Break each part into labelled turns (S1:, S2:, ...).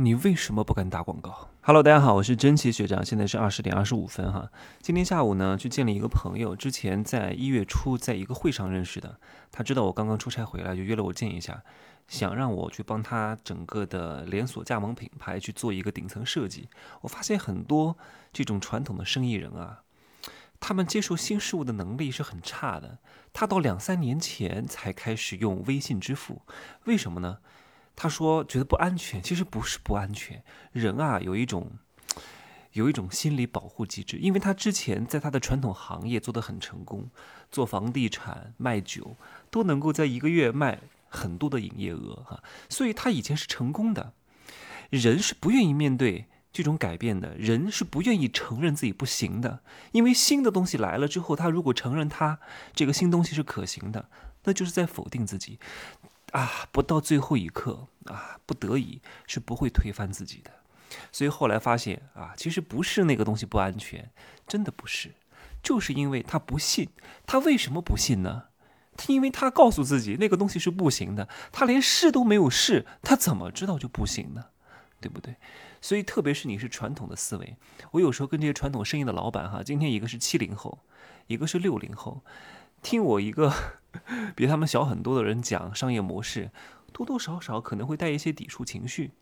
S1: 你为什么不敢打广告？Hello，大家好，我是真奇学长，现在是二十点二十五分哈。今天下午呢，去见了一个朋友，之前在一月初在一个会上认识的。他知道我刚刚出差回来，就约了我见一下，想让我去帮他整个的连锁加盟品牌去做一个顶层设计。我发现很多这种传统的生意人啊，他们接受新事物的能力是很差的。他到两三年前才开始用微信支付，为什么呢？他说觉得不安全，其实不是不安全。人啊，有一种有一种心理保护机制，因为他之前在他的传统行业做得很成功，做房地产、卖酒都能够在一个月卖很多的营业额哈，所以他以前是成功的。人是不愿意面对这种改变的，人是不愿意承认自己不行的，因为新的东西来了之后，他如果承认他这个新东西是可行的，那就是在否定自己。啊，不到最后一刻啊，不得已是不会推翻自己的。所以后来发现啊，其实不是那个东西不安全，真的不是，就是因为他不信。他为什么不信呢？他因为他告诉自己那个东西是不行的，他连试都没有试，他怎么知道就不行呢？对不对？所以特别是你是传统的思维，我有时候跟这些传统生意的老板哈，今天一个是七零后，一个是六零后。听我一个 比他们小很多的人讲商业模式，多多少少可能会带一些抵触情绪，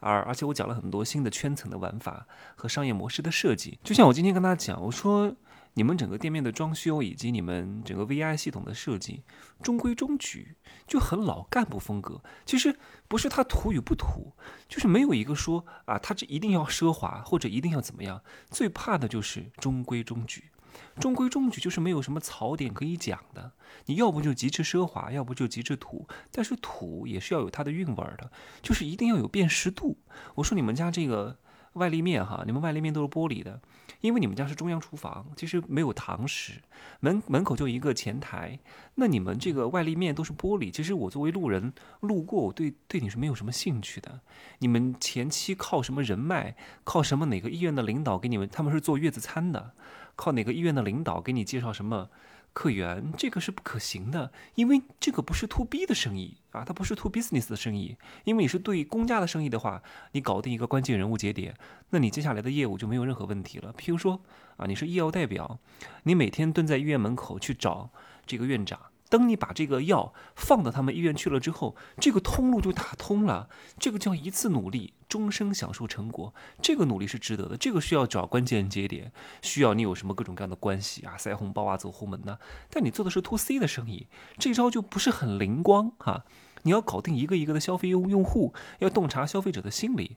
S1: 而而且我讲了很多新的圈层的玩法和商业模式的设计。就像我今天跟大家讲，我说你们整个店面的装修以及你们整个 VI 系统的设计中规中矩，就很老干部风格。其实不是它土与不土，就是没有一个说啊，它这一定要奢华或者一定要怎么样。最怕的就是中规中矩。中规中矩就是没有什么槽点可以讲的，你要不就极致奢华，要不就极致土，但是土也是要有它的韵味的，就是一定要有辨识度。我说你们家这个外立面哈，你们外立面都是玻璃的，因为你们家是中央厨房，其实没有堂食，门门口就一个前台，那你们这个外立面都是玻璃，其实我作为路人路过，我对对你是没有什么兴趣的。你们前期靠什么人脉，靠什么哪个医院的领导给你们，他们是做月子餐的。靠哪个医院的领导给你介绍什么客源，这个是不可行的，因为这个不是 to B 的生意啊，它不是 to business 的生意。因为你是对公家的生意的话，你搞定一个关键人物节点，那你接下来的业务就没有任何问题了。譬如说啊，你是医药代表，你每天蹲在医院门口去找这个院长。等你把这个药放到他们医院去了之后，这个通路就打通了。这个叫一次努力，终生享受成果。这个努力是值得的。这个需要找关键节点，需要你有什么各种各样的关系啊，塞红包啊，走后门呐。但你做的是 to C 的生意，这招就不是很灵光哈。你要搞定一个一个的消费用用户，要洞察消费者的心理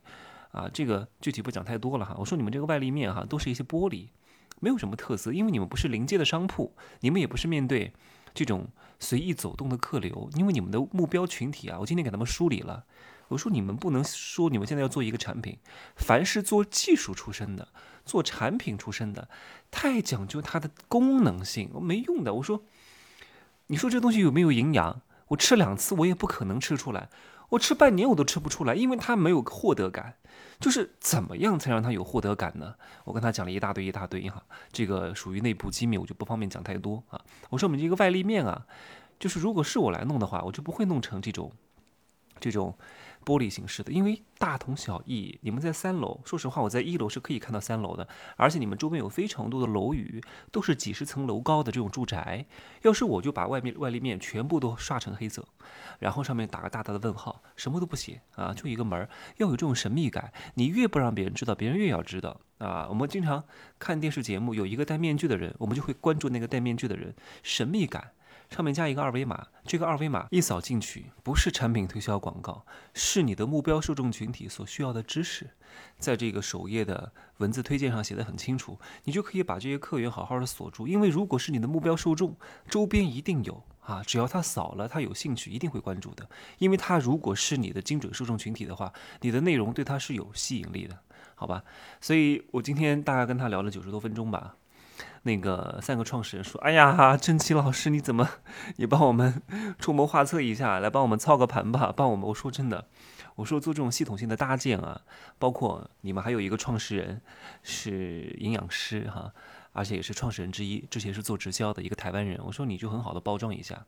S1: 啊。这个具体不讲太多了哈。我说你们这个外立面哈，都是一些玻璃，没有什么特色，因为你们不是临街的商铺，你们也不是面对。这种随意走动的客流，因为你们的目标群体啊，我今天给他们梳理了。我说你们不能说你们现在要做一个产品，凡是做技术出身的、做产品出身的，太讲究它的功能性，没用的。我说，你说这东西有没有营养？我吃两次我也不可能吃出来。我吃半年我都吃不出来，因为他没有获得感。就是怎么样才让他有获得感呢？我跟他讲了一大堆一大堆哈，这个属于内部机密，我就不方便讲太多啊。我说我们这个外立面啊，就是如果是我来弄的话，我就不会弄成这种，这种。玻璃形式的，因为大同小异。你们在三楼，说实话，我在一楼是可以看到三楼的，而且你们周边有非常多的楼宇，都是几十层楼高的这种住宅。要是我就把外面外立面全部都刷成黑色，然后上面打个大大的问号，什么都不写啊，就一个门儿，要有这种神秘感。你越不让别人知道，别人越要知道啊。我们经常看电视节目，有一个戴面具的人，我们就会关注那个戴面具的人，神秘感。上面加一个二维码，这个二维码一扫进去，不是产品推销广告，是你的目标受众群体所需要的知识，在这个首页的文字推荐上写的很清楚，你就可以把这些客源好好的锁住。因为如果是你的目标受众，周边一定有啊，只要他扫了，他有兴趣，一定会关注的。因为他如果是你的精准受众群体的话，你的内容对他是有吸引力的，好吧？所以我今天大概跟他聊了九十多分钟吧。那个三个创始人说：“哎呀，真奇老师，你怎么，也帮我们 出谋划策一下，来帮我们操个盘吧，帮我们。”我说真的，我说做这种系统性的搭建啊，包括你们还有一个创始人是营养师哈，而且也是创始人之一，之前是做直销的一个台湾人。我说你就很好的包装一下，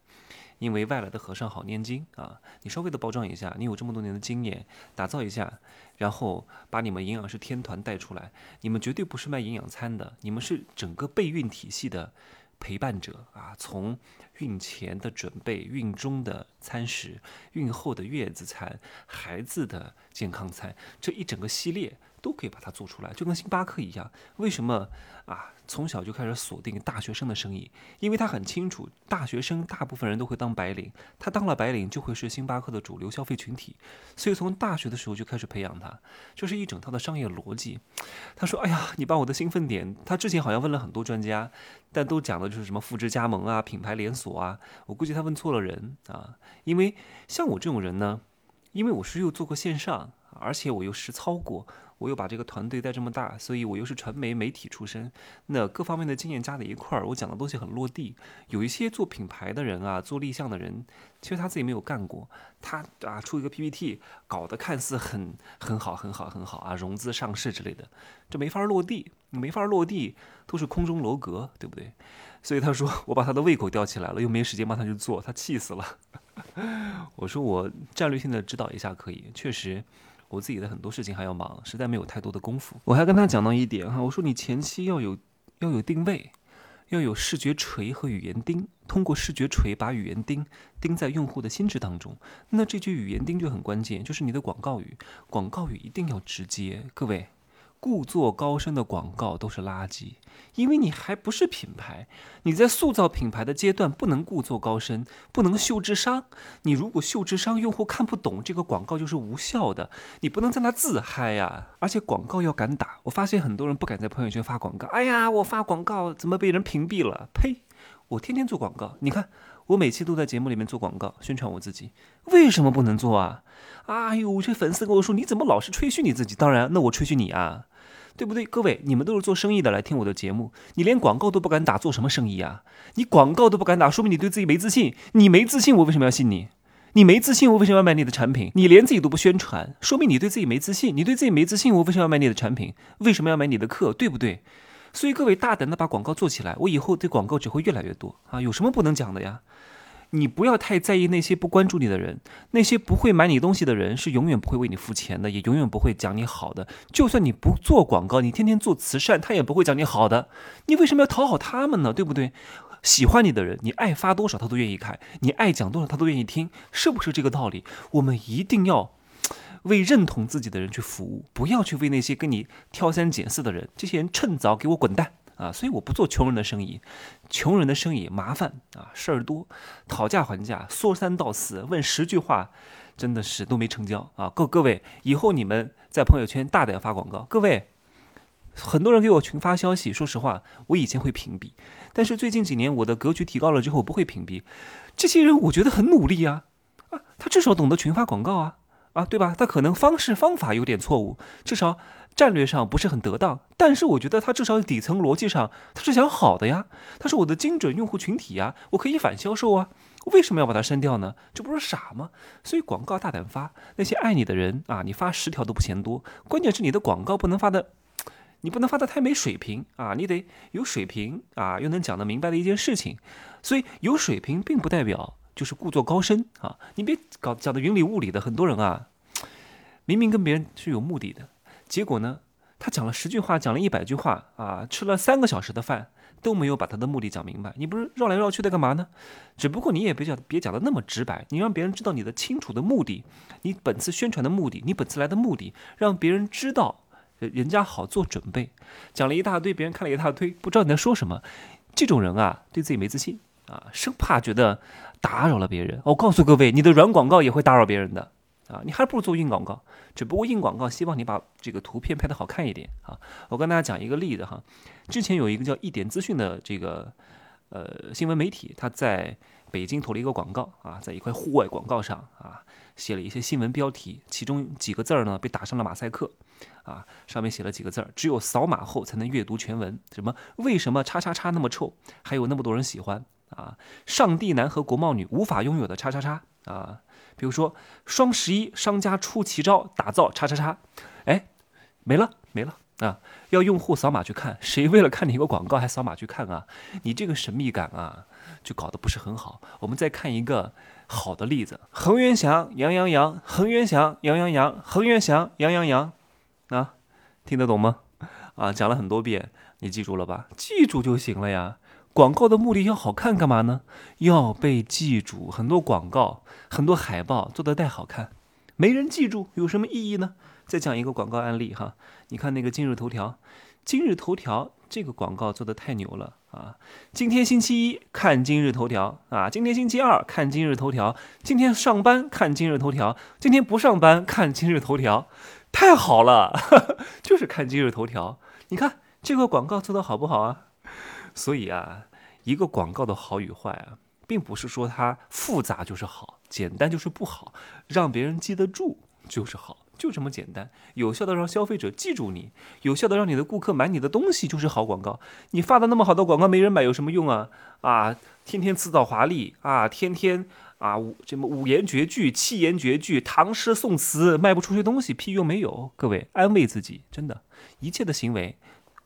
S1: 因为外来的和尚好念经啊，你稍微的包装一下，你有这么多年的经验，打造一下，然后把你们营养师天团带出来，你们绝对不是卖营养餐的，你们是整个备孕体系的。陪伴者啊，从孕前的准备、孕中的餐食、孕后的月子餐、孩子的健康餐，这一整个系列。都可以把它做出来，就跟星巴克一样。为什么啊？从小就开始锁定大学生的生意，因为他很清楚，大学生大部分人都会当白领，他当了白领就会是星巴克的主流消费群体，所以从大学的时候就开始培养他，这是一整套的商业逻辑。他说：“哎呀，你把我的兴奋点，他之前好像问了很多专家，但都讲的就是什么复制加盟啊、品牌连锁啊。我估计他问错了人啊，因为像我这种人呢，因为我是又做过线上，而且我又实操过。”我又把这个团队带这么大，所以我又是传媒媒体出身，那各方面的经验加在一块儿，我讲的东西很落地。有一些做品牌的人啊，做立项的人，其实他自己没有干过，他啊出一个 PPT，搞得看似很很好很好很好啊，融资上市之类的，这没法落地，没法落地，都是空中楼阁，对不对？所以他说我把他的胃口吊起来了，又没时间帮他去做，他气死了。我说我战略性的指导一下可以，确实。我自己的很多事情还要忙，实在没有太多的功夫。我还跟他讲到一点哈，我说你前期要有要有定位，要有视觉锤和语言钉，通过视觉锤把语言钉钉在用户的心智当中。那这句语言钉就很关键，就是你的广告语，广告语一定要直接，各位。故作高深的广告都是垃圾，因为你还不是品牌，你在塑造品牌的阶段不能故作高深，不能秀智商。你如果秀智商，用户看不懂这个广告就是无效的。你不能在那自嗨呀，而且广告要敢打。我发现很多人不敢在朋友圈发广告，哎呀，我发广告怎么被人屏蔽了？呸！我天天做广告，你看我每期都在节目里面做广告宣传我自己，为什么不能做啊？哎呦，这粉丝跟我说你怎么老是吹嘘你自己？当然，那我吹嘘你啊。对不对？各位，你们都是做生意的，来听我的节目。你连广告都不敢打，做什么生意啊？你广告都不敢打，说明你对自己没自信。你没自信，我为什么要信你？你没自信，我为什么要买你的产品？你连自己都不宣传，说明你对自己没自信。你对自己没自信，我为什么要买你的产品？为什么要买你的课？对不对？所以各位大胆的把广告做起来，我以后对广告只会越来越多啊！有什么不能讲的呀？你不要太在意那些不关注你的人，那些不会买你东西的人是永远不会为你付钱的，也永远不会讲你好的。就算你不做广告，你天天做慈善，他也不会讲你好的。你为什么要讨好他们呢？对不对？喜欢你的人，你爱发多少他都愿意看，你爱讲多少他都愿意听，是不是这个道理？我们一定要为认同自己的人去服务，不要去为那些跟你挑三拣四的人，这些人趁早给我滚蛋！啊，所以我不做穷人的生意，穷人的生意麻烦啊，事儿多，讨价还价，说三道四，问十句话，真的是都没成交啊！各各位，以后你们在朋友圈大胆发广告。各位，很多人给我群发消息，说实话，我以前会屏蔽，但是最近几年我的格局提高了之后，不会屏蔽这些人。我觉得很努力啊，啊，他至少懂得群发广告啊，啊，对吧？他可能方式方法有点错误，至少。战略上不是很得当，但是我觉得他至少底层逻辑上他是想好的呀，他是我的精准用户群体呀，我可以反销售啊，为什么要把它删掉呢？这不是傻吗？所以广告大胆发，那些爱你的人啊，你发十条都不嫌多，关键是你的广告不能发的，你不能发的太没水平啊，你得有水平啊，又能讲得明白的一件事情，所以有水平并不代表就是故作高深啊，你别搞讲的云里雾里的，很多人啊，明明跟别人是有目的的。结果呢？他讲了十句话，讲了一百句话啊，吃了三个小时的饭，都没有把他的目的讲明白。你不是绕来绕去的干嘛呢？只不过你也别讲，别讲的那么直白，你让别人知道你的清楚的目的，你本次宣传的目的，你本次来的目的，让别人知道，人家好做准备。讲了一大堆，别人看了一大堆，不知道你在说什么。这种人啊，对自己没自信啊，生怕觉得打扰了别人。我告诉各位，你的软广告也会打扰别人的。啊，你还不如做硬广告，只不过硬广告希望你把这个图片拍得好看一点啊。我跟大家讲一个例子哈，之前有一个叫一点资讯的这个呃新闻媒体，他在北京投了一个广告啊，在一块户外广告上啊写了一些新闻标题，其中几个字儿呢被打上了马赛克啊，上面写了几个字儿，只有扫码后才能阅读全文，什么为什么叉叉叉那么臭，还有那么多人喜欢啊，上帝男和国贸女无法拥有的叉叉叉啊。比如说双十一商家出奇招打造叉叉叉，哎，没了没了啊，要用户扫码去看，谁为了看你一个广告还扫码去看啊？你这个神秘感啊，就搞得不是很好。我们再看一个好的例子：恒源祥，羊羊羊，恒源祥，羊羊羊，恒源祥，羊羊羊，啊，听得懂吗？啊，讲了很多遍，你记住了吧？记住就行了呀。广告的目的要好看干嘛呢？要被记住。很多广告、很多海报做的太好看，没人记住，有什么意义呢？再讲一个广告案例哈，你看那个今日头条，今日头条这个广告做的太牛了啊！今天星期一看今日头条啊，今天星期二看今日头条，今天上班看今日头条，今天不上班看今日头条，太好了，就是看今日头条。你看这个广告做的好不好啊？所以啊，一个广告的好与坏啊，并不是说它复杂就是好，简单就是不好，让别人记得住就是好。就这么简单，有效的让消费者记住你，有效的让你的顾客买你的东西，就是好广告。你发的那么好的广告，没人买有什么用啊？啊，天天辞藻华丽啊，天天啊五什么五言绝句、七言绝句、唐诗宋词，卖不出去东西，屁用没有。各位，安慰自己，真的，一切的行为。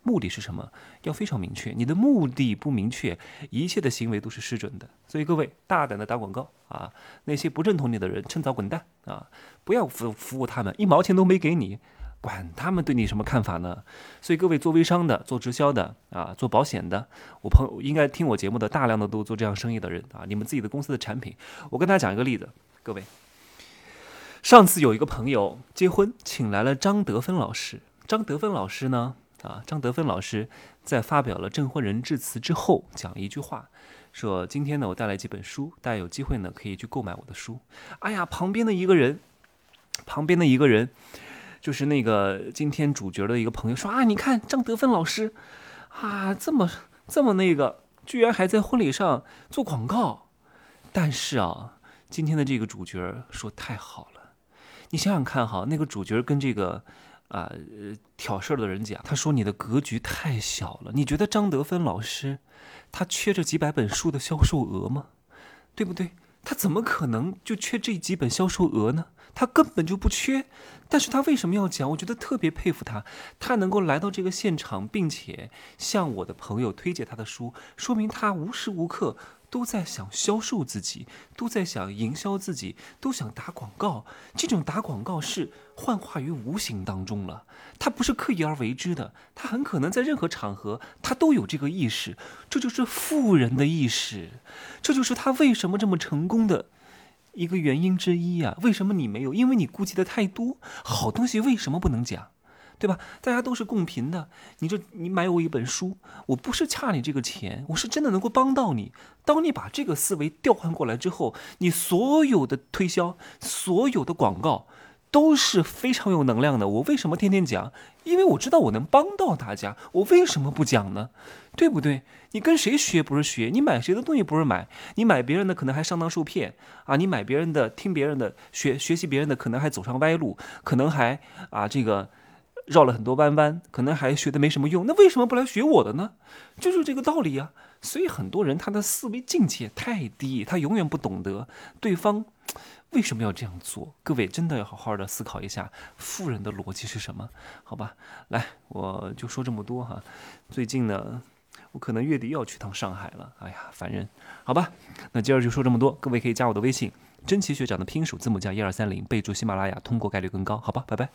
S1: 目的是什么？要非常明确。你的目的不明确，一切的行为都是失准的。所以各位大胆的打广告啊！那些不认同你的人，趁早滚蛋啊！不要服服务他们，一毛钱都没给你，管他们对你什么看法呢？所以各位做微商的、做直销的啊、做保险的，我朋友应该听我节目的，大量的都做这样生意的人啊。你们自己的公司的产品，我跟大家讲一个例子，各位，上次有一个朋友结婚，请来了张德芬老师。张德芬老师呢？啊，张德芬老师在发表了证婚人致辞之后，讲一句话，说：“今天呢，我带来几本书，大家有机会呢，可以去购买我的书。”哎呀，旁边的一个人，旁边的一个人，就是那个今天主角的一个朋友说：“啊，你看张德芬老师，啊，这么这么那个，居然还在婚礼上做广告。”但是啊，今天的这个主角说太好了，你想想看哈，那个主角跟这个。啊，挑事儿的人讲，他说你的格局太小了。你觉得张德芬老师，他缺这几百本书的销售额吗？对不对？他怎么可能就缺这几本销售额呢？他根本就不缺。但是他为什么要讲？我觉得特别佩服他，他能够来到这个现场，并且向我的朋友推荐他的书，说明他无时无刻。都在想销售自己，都在想营销自己，都想打广告。这种打广告是幻化于无形当中了，他不是刻意而为之的，他很可能在任何场合他都有这个意识。这就是富人的意识，这就是他为什么这么成功的一个原因之一啊！为什么你没有？因为你顾忌的太多。好东西为什么不能讲？对吧？大家都是共频的。你这，你买我一本书，我不是差你这个钱，我是真的能够帮到你。当你把这个思维调换过来之后，你所有的推销、所有的广告都是非常有能量的。我为什么天天讲？因为我知道我能帮到大家。我为什么不讲呢？对不对？你跟谁学不是学？你买谁的东西不是买？你买别人的可能还上当受骗啊！你买别人的、听别人的、学学习别人的，可能还走上歪路，可能还啊这个。绕了很多弯弯，可能还学的没什么用，那为什么不来学我的呢？就是这个道理呀。所以很多人他的思维境界太低，他永远不懂得对方为什么要这样做。各位真的要好好的思考一下，富人的逻辑是什么？好吧，来，我就说这么多哈。最近呢，我可能月底又要去趟上海了。哎呀，烦人。好吧，那今儿就说这么多。各位可以加我的微信，真奇学长的拼音首字母加一二三零，备注喜马拉雅，通过概率更高。好吧，拜拜。